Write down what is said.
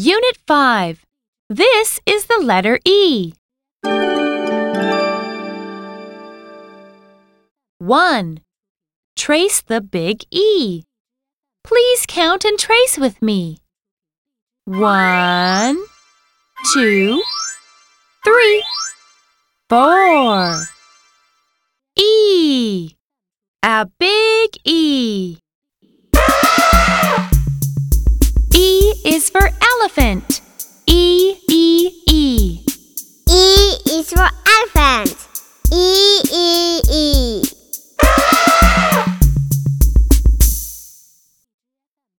Unit 5. This is the letter E. 1. Trace the big E. Please count and trace with me. One, two, three, four. E. A big E. E is for is for elephant. E